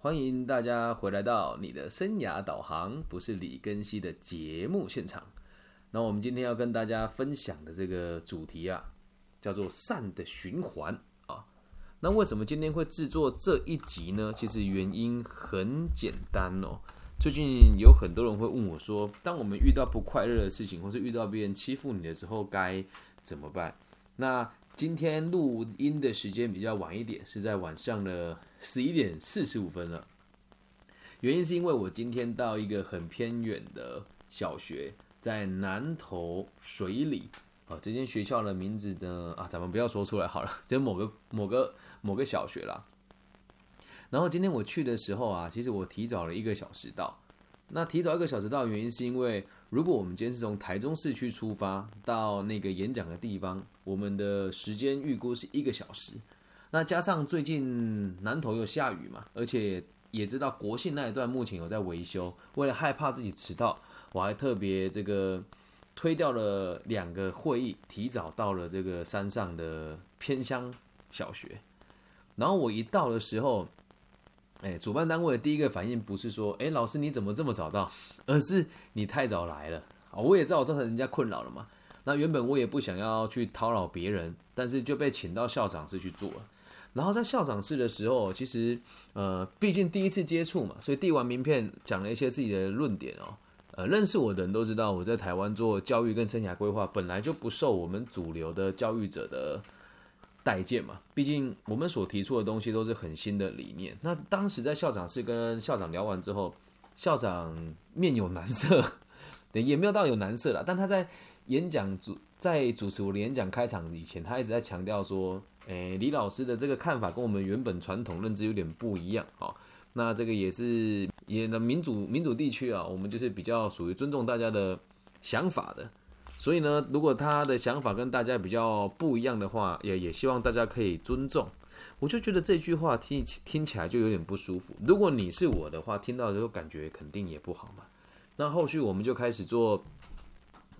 欢迎大家回来到你的生涯导航，不是李根熙的节目现场。那我们今天要跟大家分享的这个主题啊，叫做善的循环啊。那为什么今天会制作这一集呢？其实原因很简单哦。最近有很多人会问我说，当我们遇到不快乐的事情，或是遇到别人欺负你的时候，该怎么办？那今天录音的时间比较晚一点，是在晚上的十一点四十五分了。原因是因为我今天到一个很偏远的小学，在南投水里啊，这间学校的名字呢啊，咱们不要说出来好了，就某个某个某个小学啦。然后今天我去的时候啊，其实我提早了一个小时到。那提早一个小时到原因是因为，如果我们今天是从台中市区出发到那个演讲的地方，我们的时间预估是一个小时。那加上最近南投又下雨嘛，而且也知道国庆那一段目前有在维修，为了害怕自己迟到，我还特别这个推掉了两个会议，提早到了这个山上的偏乡小学。然后我一到的时候。哎，主办单位的第一个反应不是说，哎，老师你怎么这么早到，而是你太早来了啊！我也知道我造成人家困扰了嘛。那原本我也不想要去叨扰别人，但是就被请到校长室去做了。然后在校长室的时候，其实呃，毕竟第一次接触嘛，所以递完名片，讲了一些自己的论点哦。呃，认识我的人都知道，我在台湾做教育跟生涯规划，本来就不受我们主流的教育者的。待见嘛，毕竟我们所提出的东西都是很新的理念。那当时在校长室跟校长聊完之后，校长面有难色，对，也没有到有难色了。但他在演讲主在主持我的演讲开场以前，他一直在强调说：“诶，李老师的这个看法跟我们原本传统认知有点不一样。”哦，那这个也是也的民主民主地区啊，我们就是比较属于尊重大家的想法的。所以呢，如果他的想法跟大家比较不一样的话，也也希望大家可以尊重。我就觉得这句话听听起来就有点不舒服。如果你是我的话，听到之后感觉肯定也不好嘛。那后续我们就开始做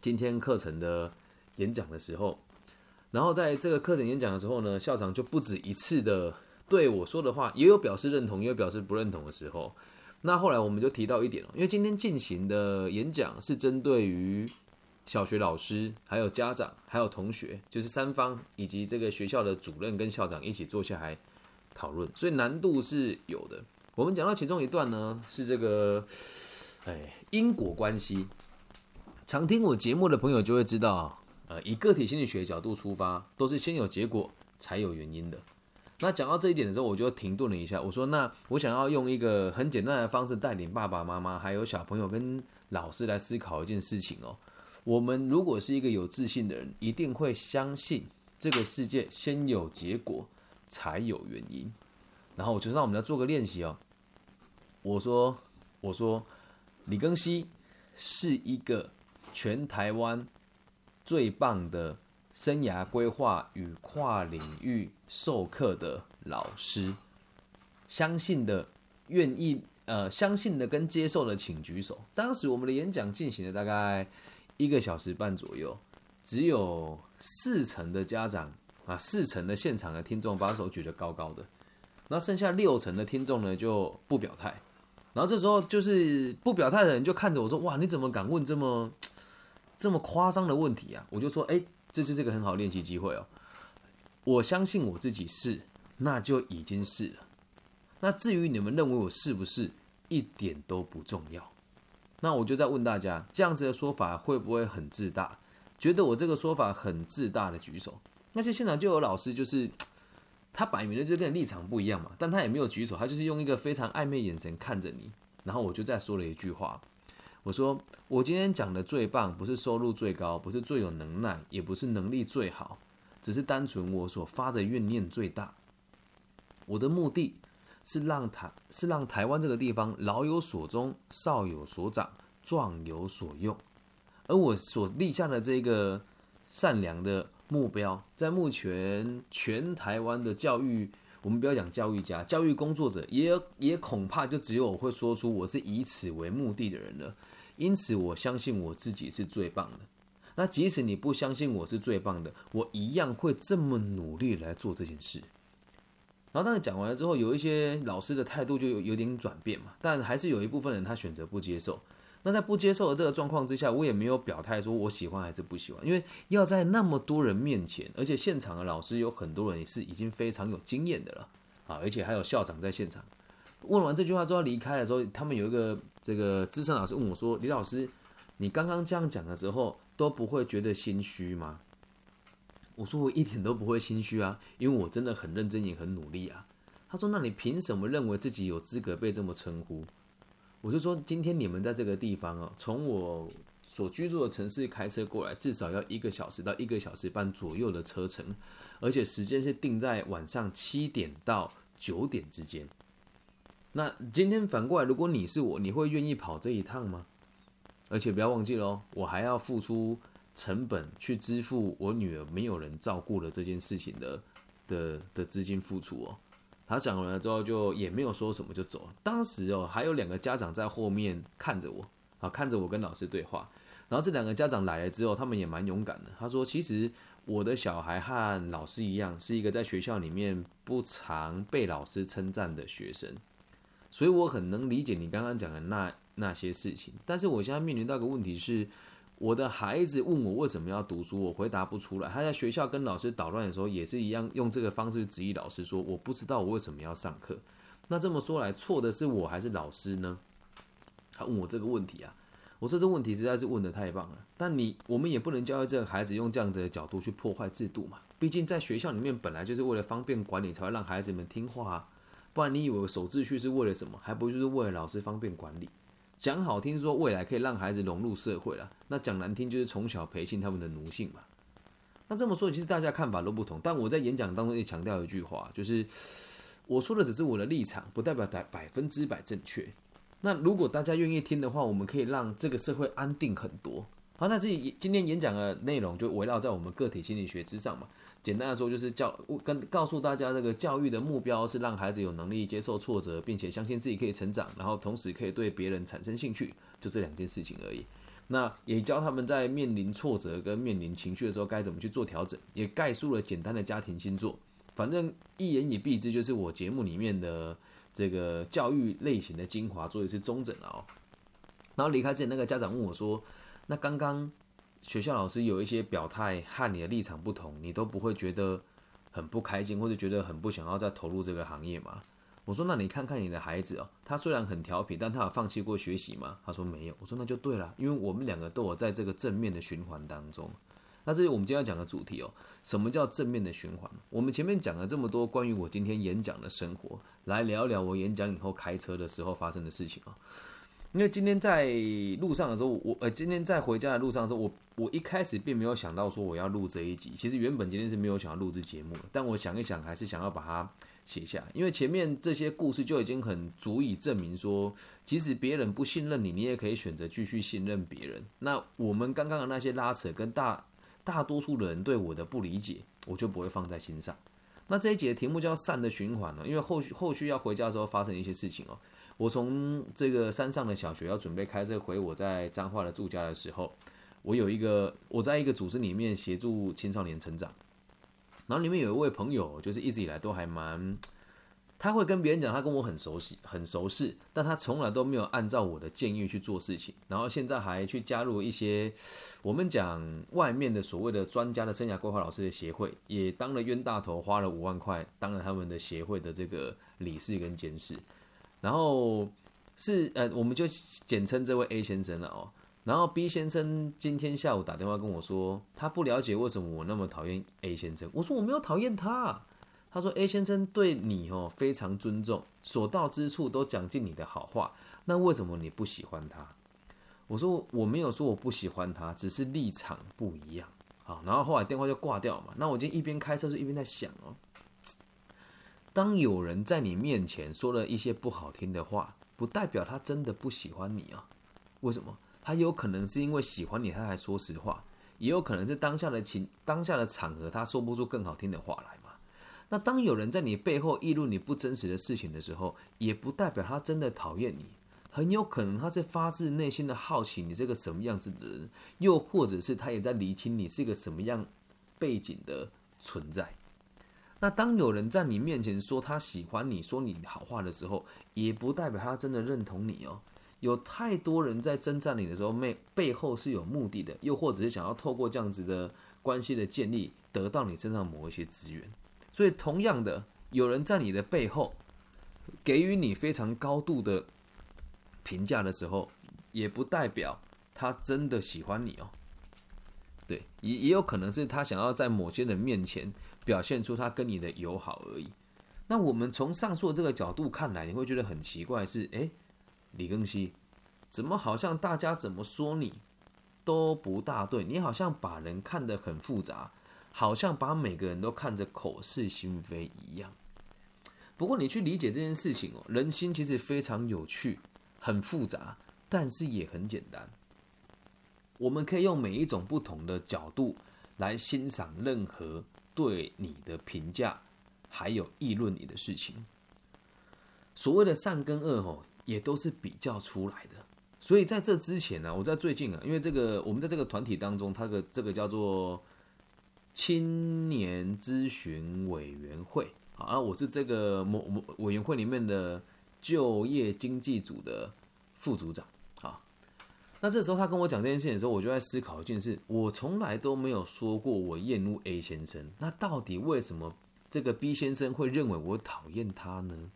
今天课程的演讲的时候，然后在这个课程演讲的时候呢，校长就不止一次的对我说的话，也有表示认同，也有表示不认同的时候。那后来我们就提到一点了，因为今天进行的演讲是针对于。小学老师、还有家长、还有同学，就是三方以及这个学校的主任跟校长一起坐下来讨论，所以难度是有的。我们讲到其中一段呢，是这个，哎，因果关系。常听我节目的朋友就会知道，呃，以个体心理学角度出发，都是先有结果才有原因的。那讲到这一点的时候，我就停顿了一下，我说：那我想要用一个很简单的方式带领爸爸妈妈还有小朋友跟老师来思考一件事情哦。我们如果是一个有自信的人，一定会相信这个世界先有结果才有原因。然后我就让我们来做个练习哦。我说，我说，李庚希是一个全台湾最棒的生涯规划与跨领域授课的老师。相信的，愿意呃，相信的跟接受的，请举手。当时我们的演讲进行了大概。一个小时半左右，只有四成的家长啊，四成的现场的听众把手举得高高的，那剩下六成的听众呢就不表态。然后这时候就是不表态的人就看着我说：“哇，你怎么敢问这么这么夸张的问题啊？”我就说：“哎，这就是个很好练习机会哦。我相信我自己是，那就已经是了。那至于你们认为我是不是，一点都不重要。”那我就在问大家，这样子的说法会不会很自大？觉得我这个说法很自大的举手。那些现场就有老师，就是他摆明了就跟你立场不一样嘛，但他也没有举手，他就是用一个非常暧昧眼神看着你。然后我就再说了一句话，我说我今天讲的最棒，不是收入最高，不是最有能耐，也不是能力最好，只是单纯我所发的怨念最大。我的目的。是让台是让台湾这个地方老有所终，少有所长，壮有所用。而我所立下的这个善良的目标，在目前全台湾的教育，我们不要讲教育家，教育工作者也也恐怕就只有我会说出我是以此为目的的人了。因此，我相信我自己是最棒的。那即使你不相信我是最棒的，我一样会这么努力来做这件事。然后当然讲完了之后，有一些老师的态度就有有点转变嘛，但还是有一部分人他选择不接受。那在不接受的这个状况之下，我也没有表态说我喜欢还是不喜欢，因为要在那么多人面前，而且现场的老师有很多人也是已经非常有经验的了啊，而且还有校长在现场。问完这句话之后离开的时候，他们有一个这个资深老师问我说：“李老师，你刚刚这样讲的时候都不会觉得心虚吗？”我说：“我一点都不会心虚啊，因为我真的很认真也很努力啊。”他说：“那你凭什么认为自己有资格被这么称呼？”我就说：“今天你们在这个地方哦，从我所居住的城市开车过来，至少要一个小时到一个小时半左右的车程，而且时间是定在晚上七点到九点之间。”那今天反过来，如果你是我，你会愿意跑这一趟吗？而且不要忘记喽，我还要付出成本去支付我女儿没有人照顾的这件事情的的的资金付出哦。他讲完了之后，就也没有说什么就走了。当时哦，还有两个家长在后面看着我啊，看着我跟老师对话。然后这两个家长来了之后，他们也蛮勇敢的。他说：“其实我的小孩和老师一样，是一个在学校里面不常被老师称赞的学生。”所以我很能理解你刚刚讲的那那些事情，但是我现在面临到一个问题是，我的孩子问我为什么要读书，我回答不出来。他在学校跟老师捣乱的时候，也是一样用这个方式指引老师说，我不知道我为什么要上课。那这么说来，错的是我还是老师呢？他问我这个问题啊，我说这问题实在是问的太棒了。但你我们也不能教育这个孩子用这样子的角度去破坏制度嘛，毕竟在学校里面本来就是为了方便管理，才会让孩子们听话啊。不然你以为守秩序是为了什么？还不就是为了老师方便管理？讲好听说未来可以让孩子融入社会了，那讲难听就是从小培训他们的奴性嘛。那这么说，其实大家看法都不同。但我在演讲当中也强调一句话，就是我说的只是我的立场，不代表百百分之百正确。那如果大家愿意听的话，我们可以让这个社会安定很多。好，那这今天演讲的内容就围绕在我们个体心理学之上嘛。简单的说，就是教跟告诉大家，这个教育的目标是让孩子有能力接受挫折，并且相信自己可以成长，然后同时可以对别人产生兴趣，就这两件事情而已。那也教他们在面临挫折跟面临情绪的时候该怎么去做调整，也概述了简单的家庭星座。反正一言以蔽之，就是我节目里面的这个教育类型的精华做一次中整了哦。然后离开之前，那个家长问我说：“那刚刚？”学校老师有一些表态和你的立场不同，你都不会觉得很不开心，或者觉得很不想要再投入这个行业吗？我说，那你看看你的孩子哦，他虽然很调皮，但他有放弃过学习吗？他说没有。我说那就对了，因为我们两个都有在这个正面的循环当中。那这是我们今天要讲的主题哦。什么叫正面的循环？我们前面讲了这么多关于我今天演讲的生活，来聊聊我演讲以后开车的时候发生的事情啊。因为今天在路上的时候，我呃，今天在回家的路上的时候，我我一开始并没有想到说我要录这一集。其实原本今天是没有想要录制节目的，但我想一想，还是想要把它写下。因为前面这些故事就已经很足以证明说，即使别人不信任你，你也可以选择继续信任别人。那我们刚刚的那些拉扯跟大大多数的人对我的不理解，我就不会放在心上。那这一节的题目叫善的循环呢，因为后续后续要回家的时候发生一些事情哦。我从这个山上的小学要准备开车回我在彰化的住家的时候，我有一个我在一个组织里面协助青少年成长，然后里面有一位朋友，就是一直以来都还蛮，他会跟别人讲他跟我很熟悉很熟识，但他从来都没有按照我的建议去做事情，然后现在还去加入一些我们讲外面的所谓的专家的生涯规划老师的协会，也当了冤大头，花了五万块当了他们的协会的这个理事跟监事。然后是呃，我们就简称这位 A 先生了哦。然后 B 先生今天下午打电话跟我说，他不了解为什么我那么讨厌 A 先生。我说我没有讨厌他。他说 A 先生对你哦非常尊重，所到之处都讲尽你的好话。那为什么你不喜欢他？我说我没有说我不喜欢他，只是立场不一样啊。然后后来电话就挂掉嘛。那我今天一边开车是一边在想哦。当有人在你面前说了一些不好听的话，不代表他真的不喜欢你啊？为什么？他有可能是因为喜欢你，他才说实话；也有可能是当下的情、当下的场合，他说不出更好听的话来嘛。那当有人在你背后议论你不真实的事情的时候，也不代表他真的讨厌你，很有可能他是发自内心的好奇你这个什么样子的人，又或者是他也在厘清你是一个什么样背景的存在。那当有人在你面前说他喜欢你，说你好话的时候，也不代表他真的认同你哦。有太多人在称赞你的时候，背背后是有目的的，又或者是想要透过这样子的关系的建立，得到你身上某一些资源。所以，同样的，有人在你的背后给予你非常高度的评价的时候，也不代表他真的喜欢你哦。对，也也有可能是他想要在某些人面前表现出他跟你的友好而已。那我们从上述这个角度看来，你会觉得很奇怪，是诶。李庚希，怎么好像大家怎么说你都不大对？你好像把人看得很复杂，好像把每个人都看着口是心非一样。不过你去理解这件事情哦，人心其实非常有趣，很复杂，但是也很简单。我们可以用每一种不同的角度来欣赏任何对你的评价，还有议论你的事情。所谓的善跟恶，吼。也都是比较出来的，所以在这之前呢，我在最近啊，因为这个我们在这个团体当中，它的这个叫做青年咨询委员会啊，我是这个某某委员会里面的就业经济组的副组长。那这时候他跟我讲这件事情的时候，我就在思考一件事：我从来都没有说过我厌恶 A 先生，那到底为什么这个 B 先生会认为我讨厌他呢？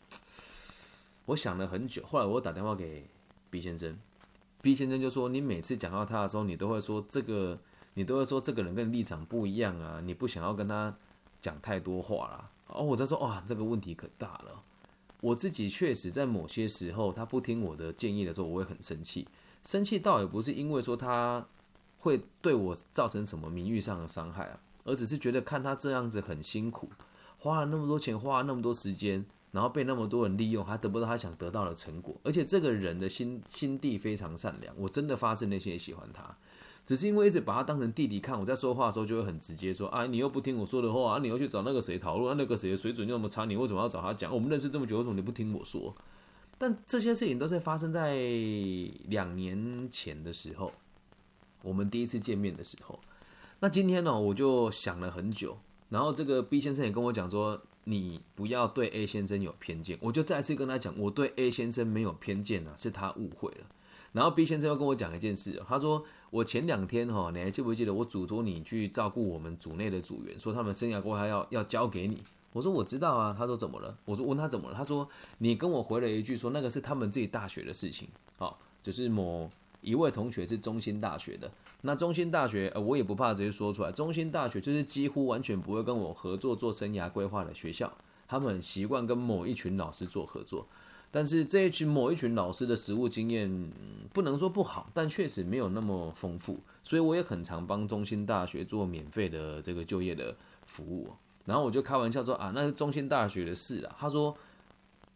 我想了很久，后来我打电话给 B 先生，B 先生就说：“你每次讲到他的时候，你都会说这个，你都会说这个人跟立场不一样啊，你不想要跟他讲太多话啦。”哦，我在说哇，这个问题可大了。我自己确实在某些时候，他不听我的建议的时候，我会很生气。生气倒也不是因为说他会对我造成什么名誉上的伤害啊，而只是觉得看他这样子很辛苦，花了那么多钱，花了那么多时间。然后被那么多人利用，还得不到他想得到的成果，而且这个人的心心地非常善良，我真的发自内心也喜欢他，只是因为一直把他当成弟弟看，我在说话的时候就会很直接说啊，你又不听我说的话，啊，你又去找那个谁讨论，那个谁的水准那么差，你为什么要找他讲？我们认识这么久，为什么你不听我说？但这些事情都是发生在两年前的时候，我们第一次见面的时候。那今天呢，我就想了很久，然后这个 B 先生也跟我讲说。你不要对 A 先生有偏见，我就再次跟他讲，我对 A 先生没有偏见啊，是他误会了。然后 B 先生又跟我讲一件事，他说我前两天哈，你还记不记得我嘱托你去照顾我们组内的组员，说他们生涯规划要要交给你。我说我知道啊，他说怎么了？我说问他怎么了？他说你跟我回了一句说那个是他们自己大学的事情，好，就是某一位同学是中心大学的。那中心大学，呃，我也不怕直接说出来。中心大学就是几乎完全不会跟我合作做生涯规划的学校，他们很习惯跟某一群老师做合作。但是这一群某一群老师的实务经验，不能说不好，但确实没有那么丰富。所以我也很常帮中心大学做免费的这个就业的服务。然后我就开玩笑说啊，那是中心大学的事啊。他说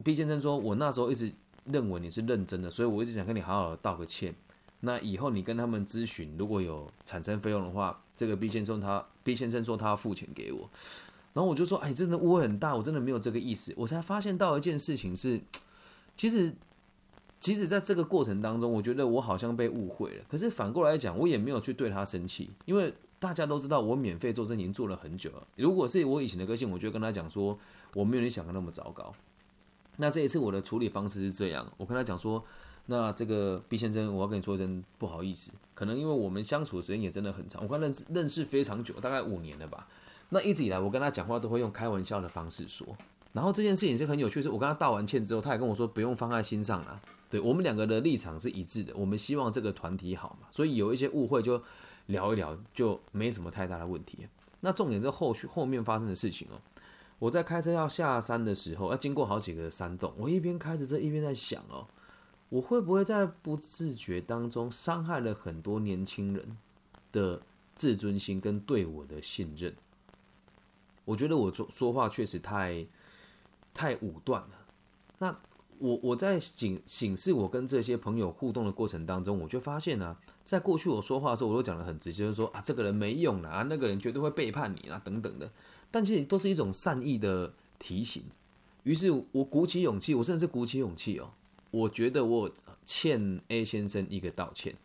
毕先生说，我那时候一直认为你是认真的，所以我一直想跟你好好道个歉。那以后你跟他们咨询，如果有产生费用的话，这个 B 先生他 B 先生说他要付钱给我，然后我就说，哎，真的误会很大，我真的没有这个意思。我才发现到一件事情是，其实，其实在这个过程当中，我觉得我好像被误会了。可是反过来讲，我也没有去对他生气，因为大家都知道我免费做证已经做了很久了。如果是我以前的个性，我就跟他讲说，我没有你想的那么糟糕。那这一次我的处理方式是这样，我跟他讲说。那这个毕先生，我要跟你说一声不好意思，可能因为我们相处的时间也真的很长，我跟他认识认识非常久，大概五年了吧。那一直以来，我跟他讲话都会用开玩笑的方式说。然后这件事情是很有趣，是我跟他道完歉之后，他也跟我说不用放在心上了。对我们两个的立场是一致的，我们希望这个团体好嘛，所以有一些误会就聊一聊，就没什么太大的问题。那重点是后续后面发生的事情哦。我在开车要下山的时候，要经过好几个山洞，我一边开着车一边在想哦。我会不会在不自觉当中伤害了很多年轻人的自尊心跟对我的信任？我觉得我说说话确实太太武断了。那我我在警醒示我跟这些朋友互动的过程当中，我就发现呢，在过去我说话的时候，我都讲的很直接，就是说啊，这个人没用了啊，那个人绝对会背叛你啊，等等的。但其实都是一种善意的提醒。于是我鼓起勇气，我甚至是鼓起勇气哦。我觉得我欠 A 先生一个道歉，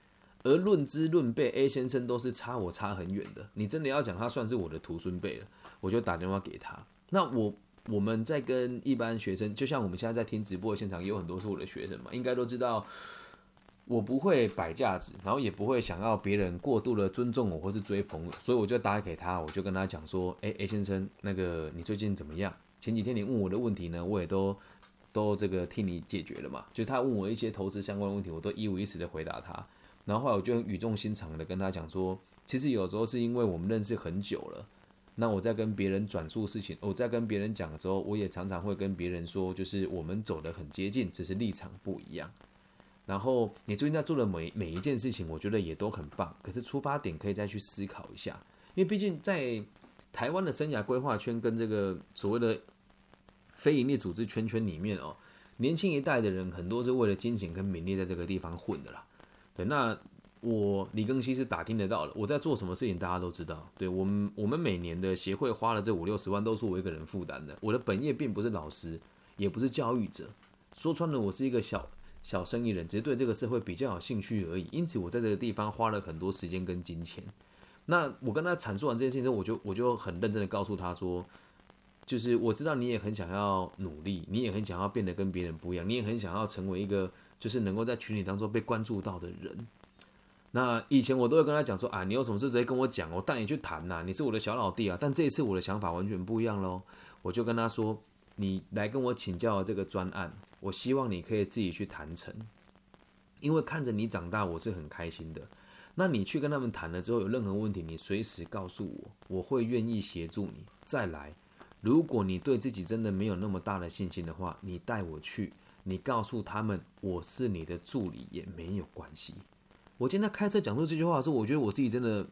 而论资论辈，A 先生都是差我差很远的。你真的要讲他算是我的徒孙辈了，我就打电话给他，那我我们在跟一般学生，就像我们现在在听直播的现场，也有很多是我的学生嘛，应该都知道。我不会摆架子，然后也不会想要别人过度的尊重我或是追捧我，所以我就打给他，我就跟他讲说：“哎，A 先生，那个你最近怎么样？前几天你问我的问题呢，我也都都这个替你解决了嘛。就他问我一些投资相关的问题，我都一五一十的回答他。然后后来我就语重心长的跟他讲说，其实有时候是因为我们认识很久了，那我在跟别人转述事情，我在跟别人讲的时候，我也常常会跟别人说，就是我们走得很接近，只是立场不一样。”然后你最近在做的每每一件事情，我觉得也都很棒。可是出发点可以再去思考一下，因为毕竟在台湾的生涯规划圈跟这个所谓的非营利组织圈圈里面哦，年轻一代的人很多是为了金钱跟名利在这个地方混的啦。对，那我李庚希是打听得到的，我在做什么事情大家都知道。对我们我们每年的协会花了这五六十万都是我一个人负担的。我的本业并不是老师，也不是教育者，说穿了我是一个小。小生意人只是对这个社会比较有兴趣而已，因此我在这个地方花了很多时间跟金钱。那我跟他阐述完这件事情之后，我就我就很认真的告诉他说，就是我知道你也很想要努力，你也很想要变得跟别人不一样，你也很想要成为一个就是能够在群体当中被关注到的人。那以前我都会跟他讲说啊，你有什么事直接跟我讲，我带你去谈呐，你是我的小老弟啊。但这一次我的想法完全不一样喽，我就跟他说，你来跟我请教这个专案。我希望你可以自己去谈成，因为看着你长大，我是很开心的。那你去跟他们谈了之后，有任何问题，你随时告诉我，我会愿意协助你。再来，如果你对自己真的没有那么大的信心的话，你带我去，你告诉他们我是你的助理也没有关系。我今天开车讲出这句话的时候，我觉得我自己真的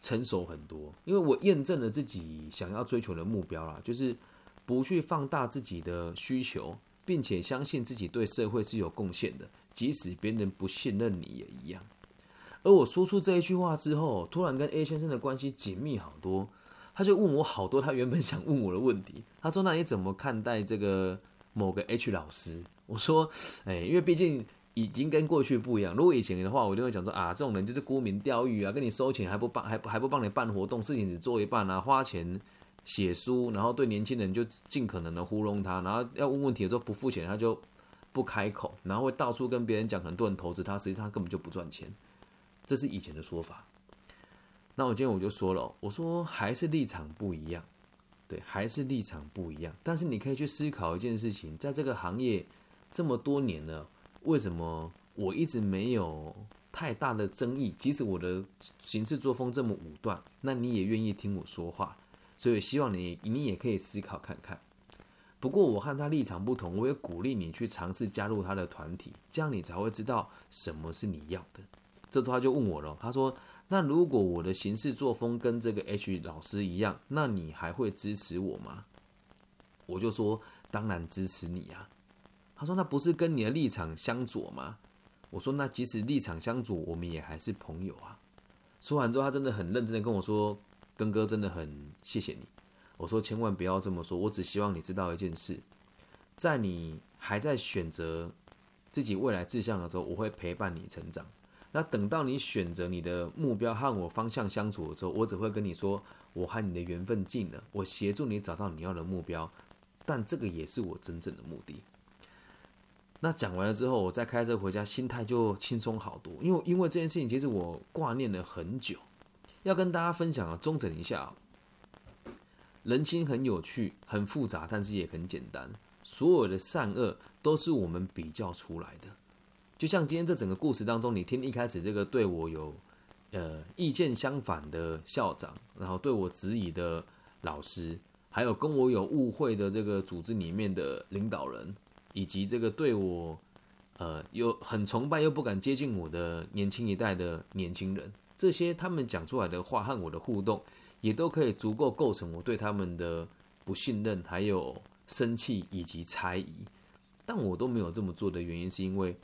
成熟很多，因为我验证了自己想要追求的目标啦，就是不去放大自己的需求。并且相信自己对社会是有贡献的，即使别人不信任你也一样。而我说出这一句话之后，突然跟 A 先生的关系紧密好多。他就问我好多他原本想问我的问题。他说：“那你怎么看待这个某个 H 老师？”我说：“哎，因为毕竟已经跟过去不一样。如果以前的话，我就会讲说啊，这种人就是沽名钓誉啊，跟你收钱还不帮，还还不帮你办活动，事情只做一半啊，花钱。”写书，然后对年轻人就尽可能的糊弄他，然后要问问题的时候不付钱，他就不开口，然后会到处跟别人讲很多人投资他，实际上他根本就不赚钱，这是以前的说法。那我今天我就说了，我说还是立场不一样，对，还是立场不一样。但是你可以去思考一件事情，在这个行业这么多年了，为什么我一直没有太大的争议？即使我的行事作风这么武断，那你也愿意听我说话？所以希望你，你也可以思考看看。不过我和他立场不同，我也鼓励你去尝试加入他的团体，这样你才会知道什么是你要的。这他就问我了，他说：“那如果我的行事作风跟这个 H 老师一样，那你还会支持我吗？”我就说：“当然支持你啊。”他说：“那不是跟你的立场相左吗？”我说：“那即使立场相左，我们也还是朋友啊。”说完之后，他真的很认真的跟我说。根哥真的很谢谢你，我说千万不要这么说，我只希望你知道一件事，在你还在选择自己未来志向的时候，我会陪伴你成长。那等到你选择你的目标和我方向相处的时候，我只会跟你说，我和你的缘分尽了，我协助你找到你要的目标，但这个也是我真正的目的。那讲完了之后，我再开车回家，心态就轻松好多，因为因为这件事情其实我挂念了很久。要跟大家分享啊，中整一下啊，人心很有趣，很复杂，但是也很简单。所有的善恶都是我们比较出来的。就像今天这整个故事当中，你听一开始这个对我有呃意见相反的校长，然后对我质疑的老师，还有跟我有误会的这个组织里面的领导人，以及这个对我呃有很崇拜又不敢接近我的年轻一代的年轻人。这些他们讲出来的话和我的互动，也都可以足够构成我对他们的不信任、还有生气以及猜疑。但我都没有这么做的原因，是因为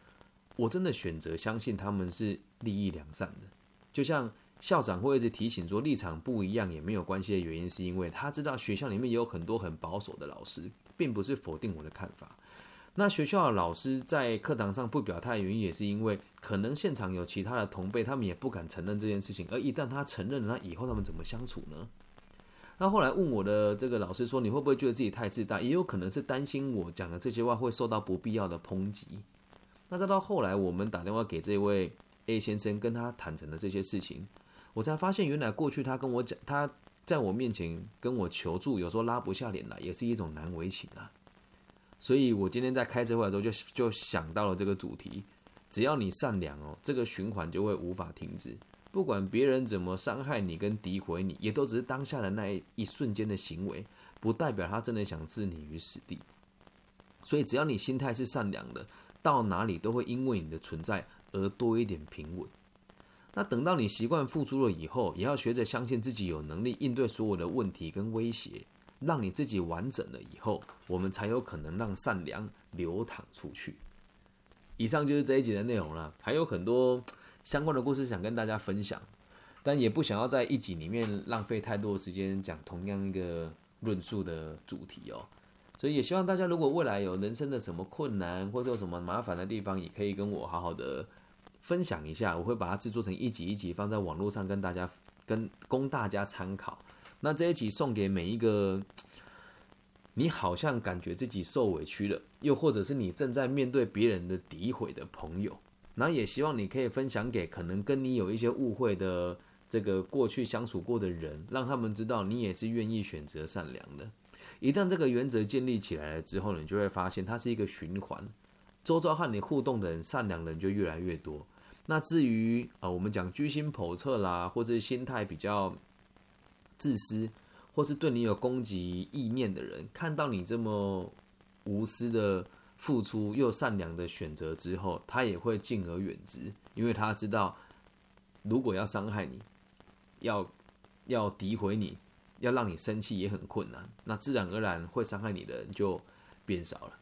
我真的选择相信他们是利益良善的。就像校长会一直提醒说立场不一样也没有关系的原因，是因为他知道学校里面也有很多很保守的老师，并不是否定我的看法。那学校的老师在课堂上不表态，原因也是因为可能现场有其他的同辈，他们也不敢承认这件事情。而一旦他承认了，那以后他们怎么相处呢？那后来问我的这个老师说，你会不会觉得自己太自大？也有可能是担心我讲的这些话会受到不必要的抨击。那再到后来，我们打电话给这位 A 先生，跟他坦诚的这些事情，我才发现原来过去他跟我讲，他在我面前跟我求助，有时候拉不下脸来，也是一种难为情啊。所以我今天在开这会的时候，就就想到了这个主题：只要你善良哦，这个循环就会无法停止。不管别人怎么伤害你跟诋毁你，也都只是当下的那一一瞬间的行为，不代表他真的想置你于死地。所以只要你心态是善良的，到哪里都会因为你的存在而多一点平稳。那等到你习惯付出了以后，也要学着相信自己有能力应对所有的问题跟威胁，让你自己完整了以后，我们才有可能让善良流淌出去。以上就是这一集的内容了，还有很多。相关的故事想跟大家分享，但也不想要在一集里面浪费太多的时间讲同样一个论述的主题哦。所以也希望大家如果未来有人生的什么困难或者有什么麻烦的地方，也可以跟我好好的分享一下，我会把它制作成一集一集放在网络上跟大家跟供大家参考。那这一集送给每一个 你好像感觉自己受委屈了，又或者是你正在面对别人的诋毁的朋友。然后也希望你可以分享给可能跟你有一些误会的这个过去相处过的人，让他们知道你也是愿意选择善良的。一旦这个原则建立起来了之后，你就会发现它是一个循环，周遭和你互动的人，善良的人就越来越多。那至于呃，我们讲居心叵测啦，或者心态比较自私，或是对你有攻击意念的人，看到你这么无私的。付出又善良的选择之后，他也会敬而远之，因为他知道，如果要伤害你，要要诋毁你，要让你生气也很困难，那自然而然会伤害你的人就变少了。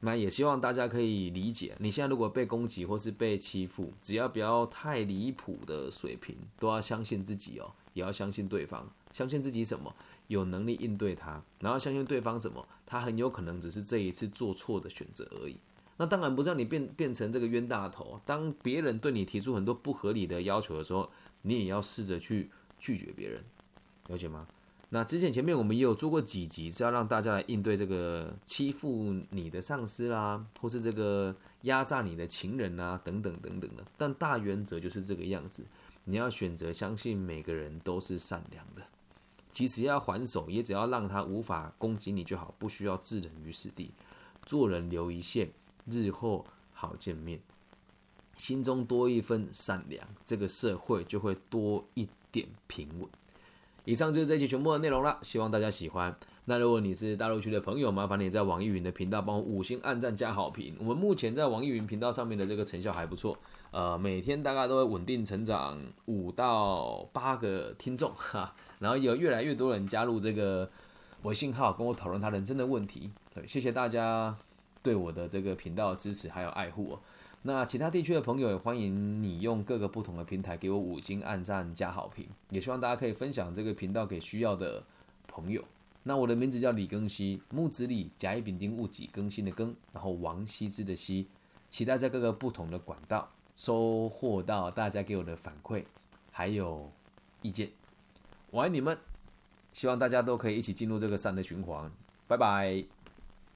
那也希望大家可以理解，你现在如果被攻击或是被欺负，只要不要太离谱的水平，都要相信自己哦，也要相信对方，相信自己什么？有能力应对他，然后相信对方什么，他很有可能只是这一次做错的选择而已。那当然不是让你变变成这个冤大头。当别人对你提出很多不合理的要求的时候，你也要试着去拒绝别人，了解吗？那之前前面我们也有做过几集，是要让大家来应对这个欺负你的上司啦，或是这个压榨你的情人啊，等等等等的。但大原则就是这个样子，你要选择相信每个人都是善良的。即使要还手，也只要让他无法攻击你就好，不需要置人于死地。做人留一线，日后好见面。心中多一分善良，这个社会就会多一点平稳。以上就是这期全部的内容了，希望大家喜欢。那如果你是大陆区的朋友，麻烦你在网易云的频道帮我五星按赞加好评。我们目前在网易云频道上面的这个成效还不错，呃，每天大概都会稳定成长五到八个听众哈。然后有越来越多人加入这个微信号，跟我讨论他人生的问题。对，谢谢大家对我的这个频道支持还有爱护。那其他地区的朋友也欢迎你用各个不同的平台给我五星按赞加好评，也希望大家可以分享这个频道给需要的朋友。那我的名字叫李更新，木子李，甲乙丙丁戊己更新的更，然后王羲之的羲，期待在各个不同的管道收获到大家给我的反馈还有意见。我爱你们，希望大家都可以一起进入这个善的循环。拜拜。